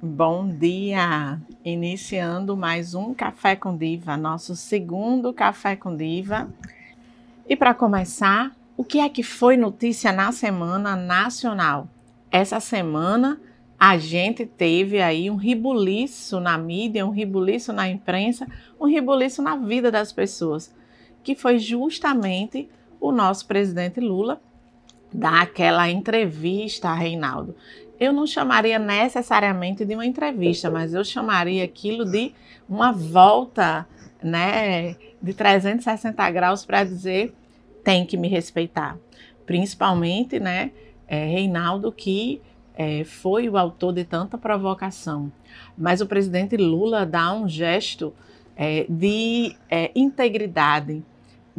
Bom dia! Iniciando mais um Café com Diva, nosso segundo Café com Diva. E para começar, o que é que foi notícia na semana nacional? Essa semana a gente teve aí um ribuliço na mídia, um ribuliço na imprensa, um ribuliço na vida das pessoas, que foi justamente o nosso presidente Lula dar aquela entrevista a Reinaldo eu não chamaria necessariamente de uma entrevista, mas eu chamaria aquilo de uma volta, né, de 360 graus para dizer tem que me respeitar. Principalmente, né, é, Reinaldo que é, foi o autor de tanta provocação. Mas o presidente Lula dá um gesto é, de é, integridade,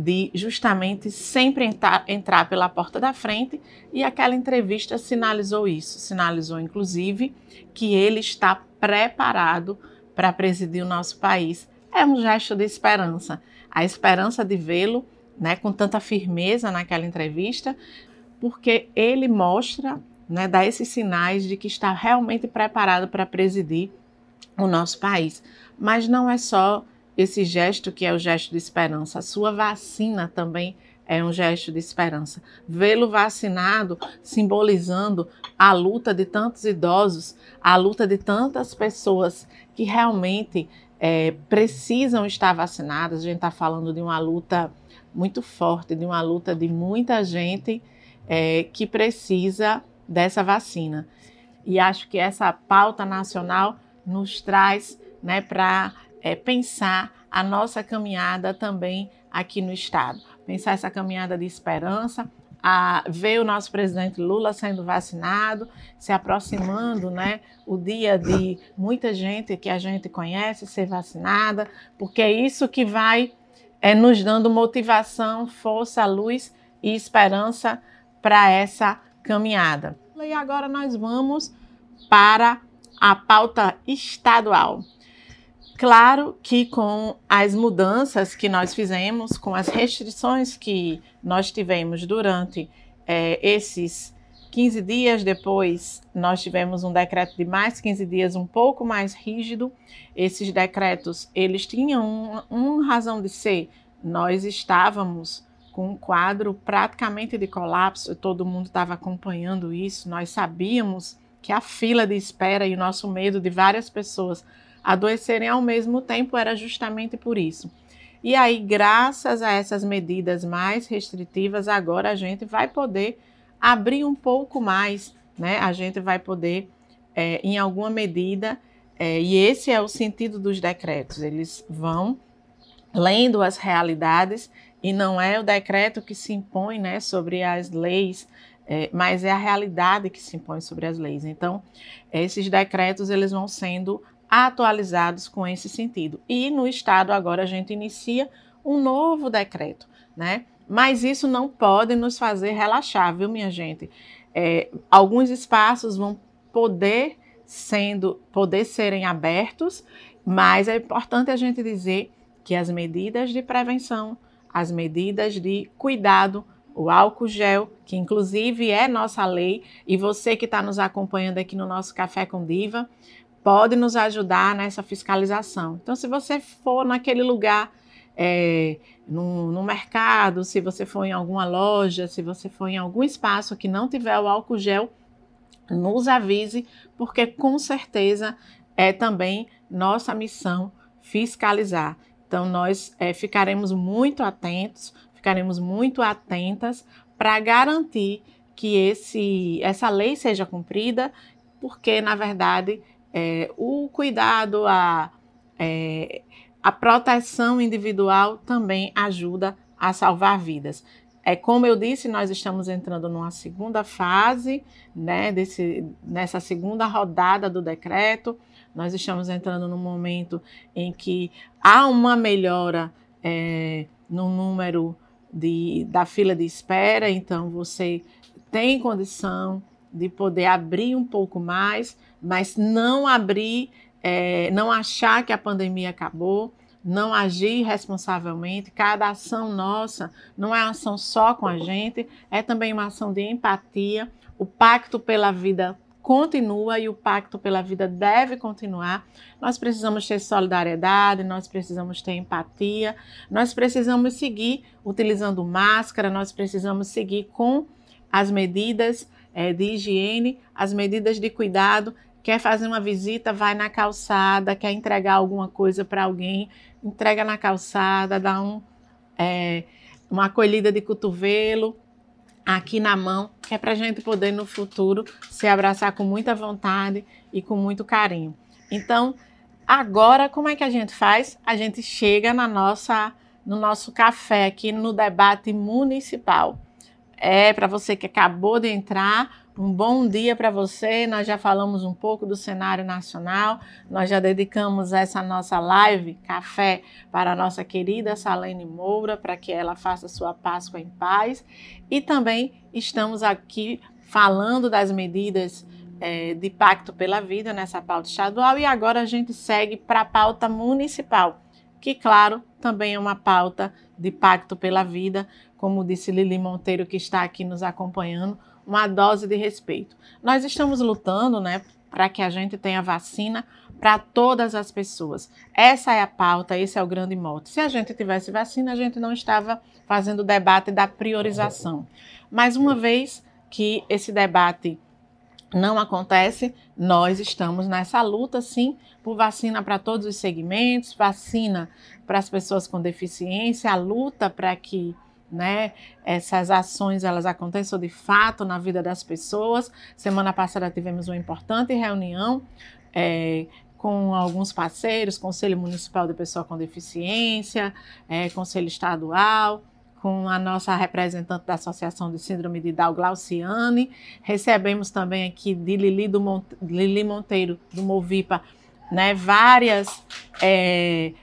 de justamente sempre entrar, entrar pela porta da frente, e aquela entrevista sinalizou isso, sinalizou inclusive que ele está preparado para presidir o nosso país. É um gesto de esperança, a esperança de vê-lo né, com tanta firmeza naquela entrevista, porque ele mostra, né, dá esses sinais de que está realmente preparado para presidir o nosso país. Mas não é só esse gesto que é o gesto de esperança. A sua vacina também é um gesto de esperança. Vê-lo vacinado simbolizando a luta de tantos idosos, a luta de tantas pessoas que realmente é, precisam estar vacinadas. A gente está falando de uma luta muito forte, de uma luta de muita gente é, que precisa dessa vacina. E acho que essa pauta nacional nos traz né, para é, pensar a nossa caminhada também aqui no Estado. Pensar essa caminhada de esperança, a ver o nosso presidente Lula sendo vacinado, se aproximando, né, o dia de muita gente que a gente conhece ser vacinada, porque é isso que vai é, nos dando motivação, força, luz e esperança para essa caminhada. E agora nós vamos para a pauta estadual. Claro que com as mudanças que nós fizemos, com as restrições que nós tivemos durante é, esses 15 dias depois, nós tivemos um decreto de mais 15 dias um pouco mais rígido. Esses decretos, eles tinham uma um razão de ser. Nós estávamos com um quadro praticamente de colapso, todo mundo estava acompanhando isso. Nós sabíamos que a fila de espera e o nosso medo de várias pessoas adoecerem ao mesmo tempo era justamente por isso. E aí, graças a essas medidas mais restritivas, agora a gente vai poder abrir um pouco mais, né? A gente vai poder, é, em alguma medida, é, e esse é o sentido dos decretos, eles vão lendo as realidades e não é o decreto que se impõe né, sobre as leis, é, mas é a realidade que se impõe sobre as leis. Então, esses decretos eles vão sendo atualizados com esse sentido. E no Estado agora a gente inicia um novo decreto, né? Mas isso não pode nos fazer relaxar, viu, minha gente? É, alguns espaços vão poder sendo poder serem abertos, mas é importante a gente dizer que as medidas de prevenção, as medidas de cuidado, o álcool gel, que inclusive é nossa lei, e você que está nos acompanhando aqui no nosso Café com Diva, pode nos ajudar nessa fiscalização. Então, se você for naquele lugar, é, no, no, mercado, se você for em alguma loja, se você for em algum espaço que não tiver o álcool gel, nos avise, porque com certeza é também nossa missão fiscalizar. Então, nós é, ficaremos muito atentos, ficaremos muito atentas para garantir que esse, essa lei seja cumprida, porque, na verdade, é, o cuidado, a, é, a proteção individual também ajuda a salvar vidas. É como eu disse, nós estamos entrando numa segunda fase, né, desse, nessa segunda rodada do decreto. Nós estamos entrando num momento em que há uma melhora é, no número de, da fila de espera, então você tem condição de poder abrir um pouco mais, mas não abrir, é, não achar que a pandemia acabou, não agir responsavelmente. Cada ação nossa não é ação só com a gente, é também uma ação de empatia. O pacto pela vida continua e o pacto pela vida deve continuar. Nós precisamos ter solidariedade, nós precisamos ter empatia, nós precisamos seguir utilizando máscara, nós precisamos seguir com as medidas é, de higiene, as medidas de cuidado. Quer fazer uma visita, vai na calçada, quer entregar alguma coisa para alguém, entrega na calçada, dá um, é, uma acolhida de cotovelo aqui na mão, que é para a gente poder no futuro se abraçar com muita vontade e com muito carinho. Então, agora como é que a gente faz? A gente chega na nossa no nosso café aqui no debate municipal. É para você que acabou de entrar, um bom dia para você. Nós já falamos um pouco do cenário nacional, nós já dedicamos essa nossa live café para a nossa querida Salene Moura, para que ela faça sua Páscoa em paz. E também estamos aqui falando das medidas é, de pacto pela vida nessa pauta estadual e agora a gente segue para a pauta municipal, que, claro, também é uma pauta de pacto pela vida, como disse Lili Monteiro, que está aqui nos acompanhando uma dose de respeito. Nós estamos lutando, né, para que a gente tenha vacina para todas as pessoas. Essa é a pauta, esse é o grande mote. Se a gente tivesse vacina, a gente não estava fazendo o debate da priorização. Mas uma vez que esse debate não acontece, nós estamos nessa luta, sim, por vacina para todos os segmentos, vacina para as pessoas com deficiência, a luta para que né? Essas ações elas acontecem de fato na vida das pessoas. Semana passada tivemos uma importante reunião é, com alguns parceiros, Conselho Municipal de Pessoa com Deficiência, é, Conselho Estadual, com a nossa representante da Associação de Síndrome de Down, Glauciane. Recebemos também aqui de Lili, do Monte, Lili Monteiro, do Movipa, né, várias, é,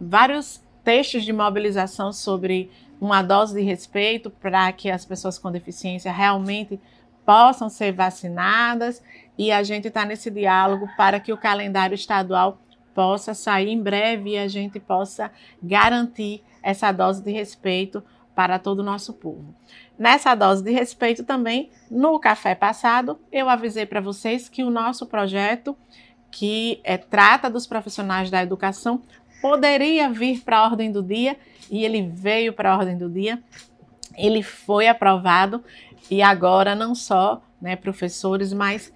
vários textos de mobilização sobre uma dose de respeito para que as pessoas com deficiência realmente possam ser vacinadas e a gente está nesse diálogo para que o calendário estadual possa sair em breve e a gente possa garantir essa dose de respeito para todo o nosso povo. Nessa dose de respeito também, no café passado, eu avisei para vocês que o nosso projeto, que é, trata dos profissionais da educação, poderia vir para a ordem do dia e ele veio para a ordem do dia. Ele foi aprovado e agora não só né, professores, mas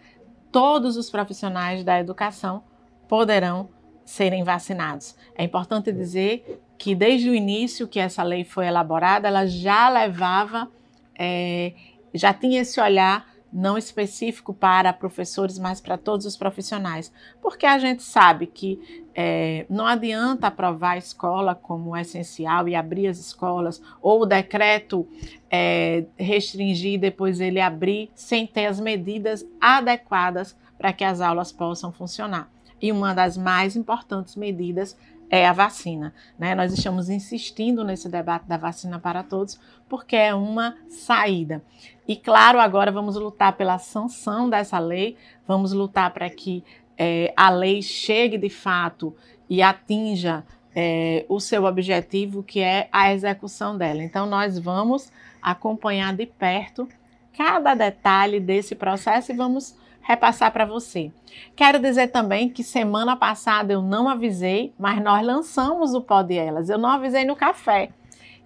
todos os profissionais da educação poderão serem vacinados. É importante dizer que desde o início que essa lei foi elaborada, ela já levava, é, já tinha esse olhar não específico para professores, mas para todos os profissionais, porque a gente sabe que é, não adianta aprovar a escola como essencial e abrir as escolas, ou o decreto é, restringir e depois ele abrir sem ter as medidas adequadas para que as aulas possam funcionar. E uma das mais importantes medidas é a vacina. Né? Nós estamos insistindo nesse debate da vacina para todos, porque é uma saída. E claro, agora vamos lutar pela sanção dessa lei, vamos lutar para que é, a lei chegue de fato e atinja é, o seu objetivo, que é a execução dela. Então, nós vamos acompanhar de perto cada detalhe desse processo e vamos repassar para você. Quero dizer também que semana passada eu não avisei, mas nós lançamos o Pod Elas. Eu não avisei no café.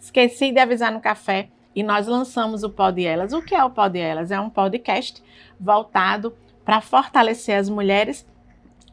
Esqueci de avisar no café e nós lançamos o Pod Elas. O que é o Pod Elas? É um podcast voltado para fortalecer as mulheres,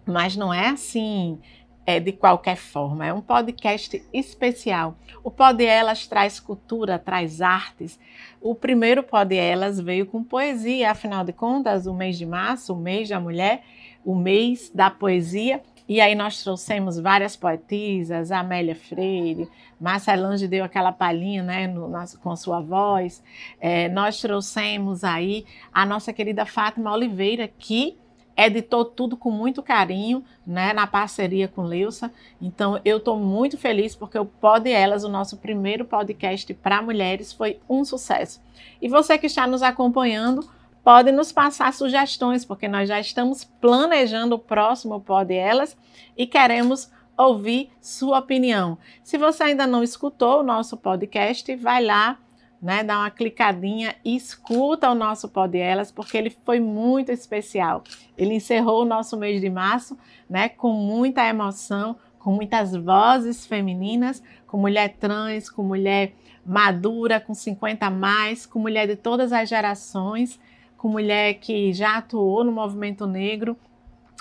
mas não é assim é, de qualquer forma. É um podcast especial. O Pod Elas traz cultura, traz artes. O primeiro Pod Elas veio com poesia, afinal de contas, o mês de março, o mês da mulher, o mês da poesia. E aí nós trouxemos várias poetisas, Amélia Freire, Marcelange deu aquela palhinha né, no, na, com sua voz. É, nós trouxemos aí a nossa querida Fátima Oliveira, que editou tudo com muito carinho, né, na parceria com Leusa. Então, eu estou muito feliz porque o Pod Elas, o nosso primeiro podcast para mulheres, foi um sucesso. E você que está nos acompanhando, pode nos passar sugestões, porque nós já estamos planejando o próximo Pod Elas e queremos ouvir sua opinião. Se você ainda não escutou o nosso podcast, vai lá né, dá uma clicadinha e escuta o nosso Pod Elas, porque ele foi muito especial. Ele encerrou o nosso mês de março, né, com muita emoção, com muitas vozes femininas, com mulher trans, com mulher madura, com 50 a mais, com mulher de todas as gerações, com mulher que já atuou no movimento negro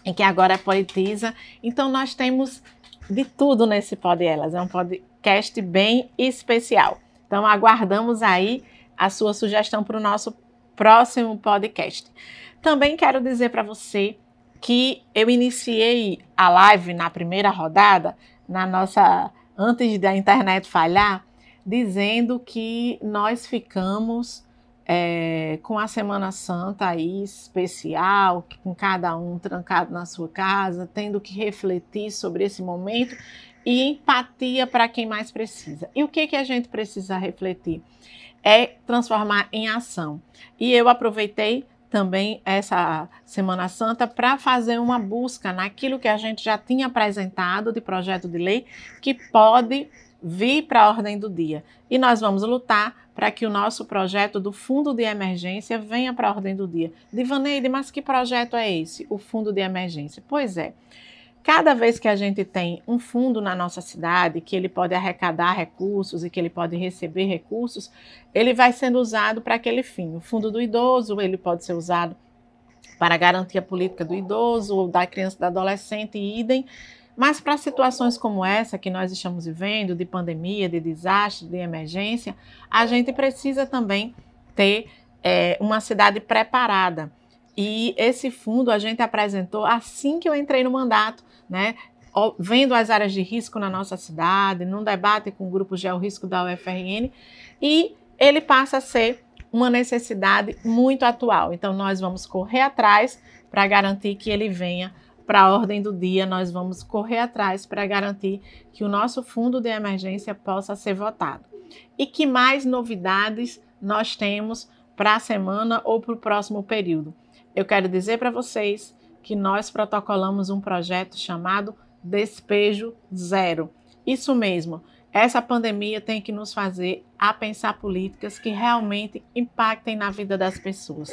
e que agora é poetisa. Então nós temos de tudo nesse Pod Elas. É um podcast bem especial. Então aguardamos aí a sua sugestão para o nosso próximo podcast. Também quero dizer para você que eu iniciei a live na primeira rodada, na nossa antes da internet falhar, dizendo que nós ficamos é, com a Semana Santa aí especial, com cada um trancado na sua casa, tendo que refletir sobre esse momento e empatia para quem mais precisa. E o que, que a gente precisa refletir? É transformar em ação. E eu aproveitei também essa Semana Santa para fazer uma busca naquilo que a gente já tinha apresentado de projeto de lei que pode vir para a ordem do dia. E nós vamos lutar para que o nosso projeto do Fundo de Emergência venha para a ordem do dia. Divaneide, mas que projeto é esse, o Fundo de Emergência? Pois é. Cada vez que a gente tem um fundo na nossa cidade, que ele pode arrecadar recursos e que ele pode receber recursos, ele vai sendo usado para aquele fim. O fundo do idoso, ele pode ser usado para a garantia política do idoso ou da criança e do adolescente, e idem. Mas para situações como essa que nós estamos vivendo, de pandemia, de desastre, de emergência, a gente precisa também ter é, uma cidade preparada. E esse fundo a gente apresentou assim que eu entrei no mandato né? Vendo as áreas de risco na nossa cidade, num debate com o grupo Georrisco da UFRN, e ele passa a ser uma necessidade muito atual. Então, nós vamos correr atrás para garantir que ele venha para a ordem do dia, nós vamos correr atrás para garantir que o nosso fundo de emergência possa ser votado. E que mais novidades nós temos para a semana ou para o próximo período? Eu quero dizer para vocês que nós protocolamos um projeto chamado Despejo Zero. Isso mesmo, essa pandemia tem que nos fazer a pensar políticas que realmente impactem na vida das pessoas.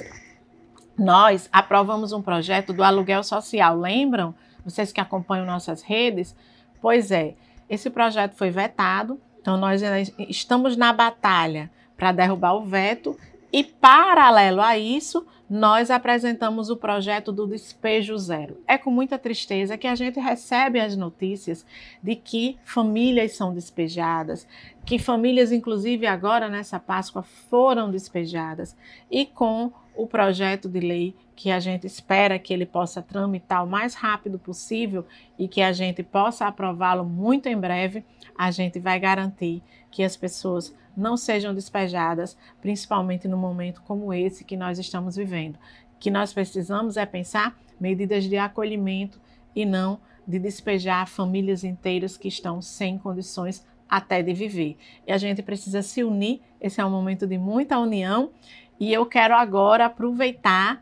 Nós aprovamos um projeto do aluguel social, lembram? Vocês que acompanham nossas redes? Pois é, esse projeto foi vetado, então nós estamos na batalha para derrubar o veto e, paralelo a isso, nós apresentamos o projeto do Despejo Zero. É com muita tristeza que a gente recebe as notícias de que famílias são despejadas, que famílias, inclusive agora nessa Páscoa, foram despejadas, e com o projeto de lei que a gente espera que ele possa tramitar o mais rápido possível e que a gente possa aprová-lo muito em breve, a gente vai garantir que as pessoas não sejam despejadas, principalmente no momento como esse que nós estamos vivendo. Que nós precisamos é pensar medidas de acolhimento e não de despejar famílias inteiras que estão sem condições até de viver. E a gente precisa se unir, esse é um momento de muita união, e eu quero agora aproveitar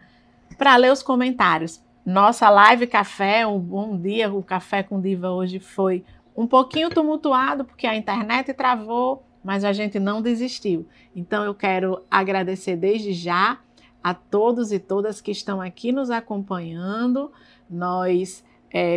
para ler os comentários. Nossa live café, um bom dia, o Café com Diva hoje foi um pouquinho tumultuado, porque a internet travou, mas a gente não desistiu. Então eu quero agradecer desde já a todos e todas que estão aqui nos acompanhando. Nós é,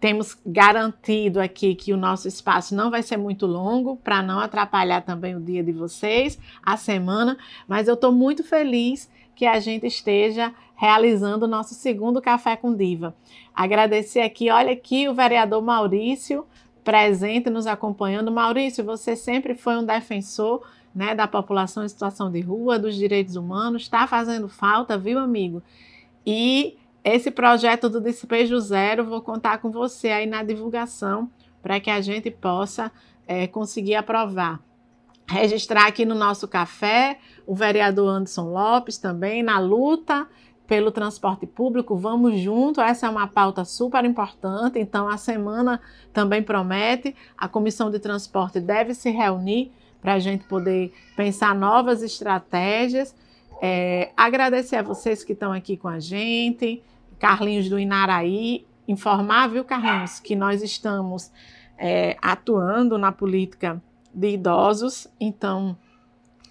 temos garantido aqui que o nosso espaço não vai ser muito longo, para não atrapalhar também o dia de vocês, a semana, mas eu estou muito feliz que a gente esteja realizando o nosso segundo Café com Diva. Agradecer aqui, olha aqui o vereador Maurício, presente, nos acompanhando. Maurício, você sempre foi um defensor né, da população em situação de rua, dos direitos humanos, está fazendo falta, viu, amigo? E esse projeto do Despejo Zero, vou contar com você aí na divulgação para que a gente possa é, conseguir aprovar. Registrar aqui no nosso café o vereador Anderson Lopes também na luta pelo transporte público, vamos junto. Essa é uma pauta super importante. Então, a semana também promete. A comissão de transporte deve se reunir para a gente poder pensar novas estratégias. É, agradecer a vocês que estão aqui com a gente. Carlinhos do Inaraí, informar, viu, Carlinhos, que nós estamos é, atuando na política de idosos. Então,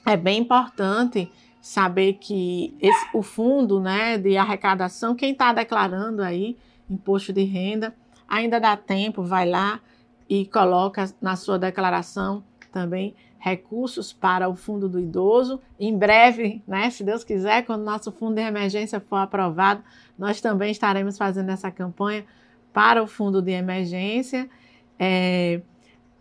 é bem importante saber que esse, o fundo né, de arrecadação, quem está declarando aí imposto de renda, ainda dá tempo, vai lá e coloca na sua declaração também recursos para o fundo do idoso. Em breve, né, se Deus quiser, quando nosso fundo de emergência for aprovado, nós também estaremos fazendo essa campanha para o fundo de emergência. É,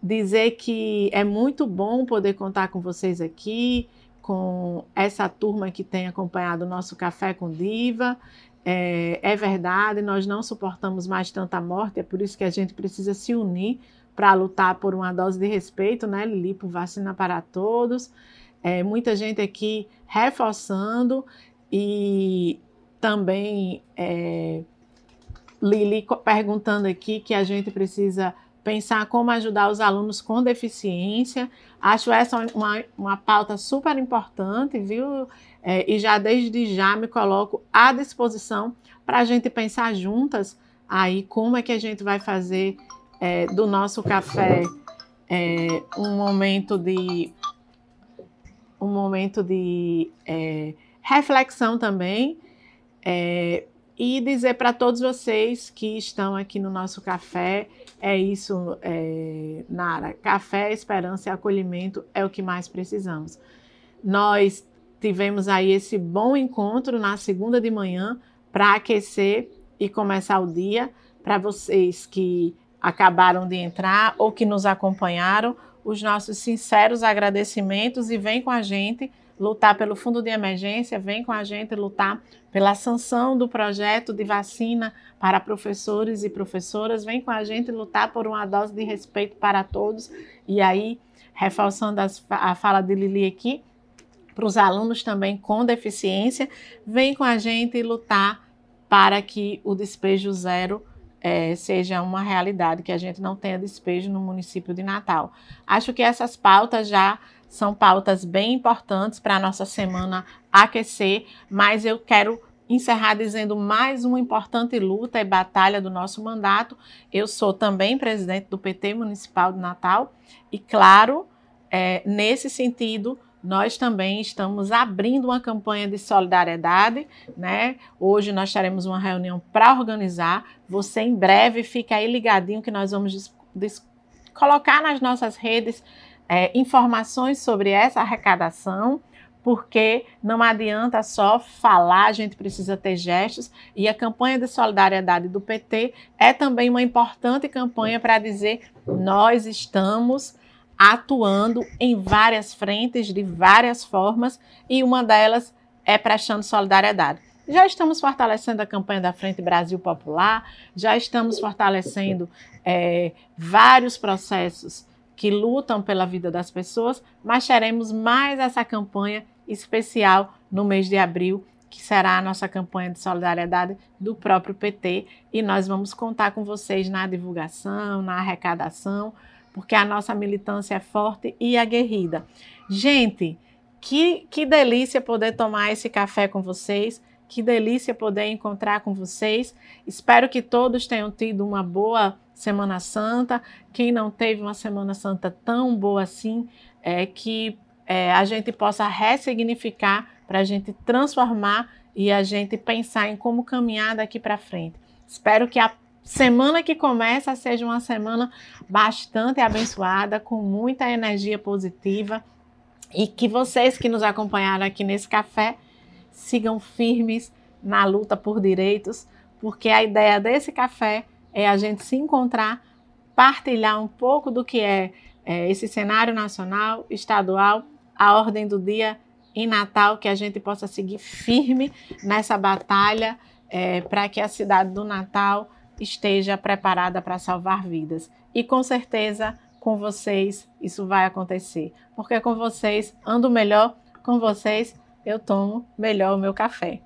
dizer que é muito bom poder contar com vocês aqui, com essa turma que tem acompanhado o nosso Café com Diva. É, é, verdade, nós não suportamos mais tanta morte, é por isso que a gente precisa se unir para lutar por uma dose de respeito, né, Lili, por vacina para todos. É, muita gente aqui reforçando e também é, Lili perguntando aqui que a gente precisa pensar como ajudar os alunos com deficiência. Acho essa uma, uma pauta super importante, viu? É, e já desde já me coloco à disposição para a gente pensar juntas aí como é que a gente vai fazer é, do nosso café é, um momento de um momento de é, reflexão também é, e dizer para todos vocês que estão aqui no nosso café, é isso, é, Nara, café, esperança e acolhimento é o que mais precisamos. Nós tivemos aí esse bom encontro na segunda de manhã para aquecer e começar o dia. Para vocês que acabaram de entrar ou que nos acompanharam, os nossos sinceros agradecimentos e vem com a gente lutar pelo fundo de emergência, vem com a gente lutar pela sanção do projeto de vacina para professores e professoras, vem com a gente lutar por uma dose de respeito para todos. E aí, reforçando as, a fala de Lili aqui, para os alunos também com deficiência, vem com a gente lutar para que o despejo zero é, seja uma realidade, que a gente não tenha despejo no município de Natal. Acho que essas pautas já são pautas bem importantes para a nossa semana aquecer, mas eu quero encerrar dizendo mais uma importante luta e batalha do nosso mandato. Eu sou também presidente do PT Municipal de Natal e, claro, é, nesse sentido, nós também estamos abrindo uma campanha de solidariedade, né? Hoje nós teremos uma reunião para organizar. Você em breve fica aí ligadinho que nós vamos colocar nas nossas redes é, informações sobre essa arrecadação, porque não adianta só falar, a gente precisa ter gestos. E a campanha de solidariedade do PT é também uma importante campanha para dizer nós estamos atuando em várias frentes, de várias formas, e uma delas é prestando solidariedade. Já estamos fortalecendo a campanha da Frente Brasil Popular, já estamos fortalecendo é, vários processos que lutam pela vida das pessoas, mas teremos mais essa campanha especial no mês de abril, que será a nossa campanha de solidariedade do próprio PT, e nós vamos contar com vocês na divulgação, na arrecadação, porque a nossa militância é forte e aguerrida. Gente, que, que delícia poder tomar esse café com vocês. Que delícia poder encontrar com vocês. Espero que todos tenham tido uma boa Semana Santa. Quem não teve uma Semana Santa tão boa assim, é que é, a gente possa ressignificar para a gente transformar e a gente pensar em como caminhar daqui para frente. Espero que a semana que começa seja uma semana bastante abençoada, com muita energia positiva e que vocês que nos acompanharam aqui nesse café sigam firmes na luta por direitos, porque a ideia desse café é a gente se encontrar, partilhar um pouco do que é, é esse cenário nacional, estadual, a ordem do dia em Natal, que a gente possa seguir firme nessa batalha é, para que a cidade do Natal esteja preparada para salvar vidas. E com certeza, com vocês, isso vai acontecer, porque com vocês ando melhor, com vocês eu tomo melhor o meu café.